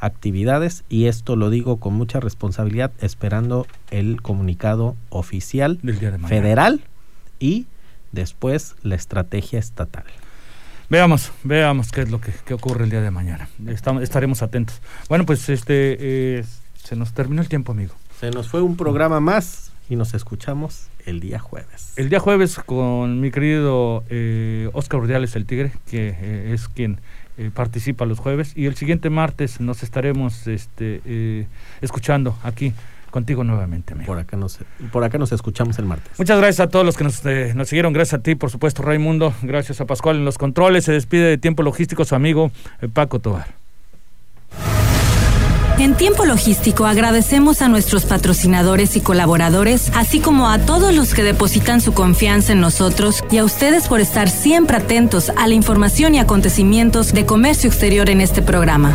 S2: actividades y esto lo digo con mucha responsabilidad esperando el comunicado oficial federal y después la estrategia estatal.
S1: Veamos, veamos qué es lo que, ocurre el día de mañana. Estamos, estaremos atentos. Bueno, pues este eh, se nos terminó el tiempo, amigo.
S2: Se nos fue un programa más y nos escuchamos el día jueves.
S1: El día jueves con mi querido eh, Oscar Urdiales el Tigre, que eh, es quien eh, participa los jueves, y el siguiente martes nos estaremos este, escuchando aquí contigo nuevamente, amigo.
S2: Por acá nos, por acá nos escuchamos el martes.
S1: Muchas gracias a todos los que nos, eh, nos siguieron. Gracias a ti, por supuesto, Raimundo. Gracias a Pascual en los controles. Se despide de Tiempo Logístico su amigo eh, Paco Tobar.
S4: En tiempo logístico agradecemos a nuestros patrocinadores y colaboradores, así como a todos los que depositan su confianza en nosotros y a ustedes por estar siempre atentos a la información y acontecimientos de comercio exterior en este programa.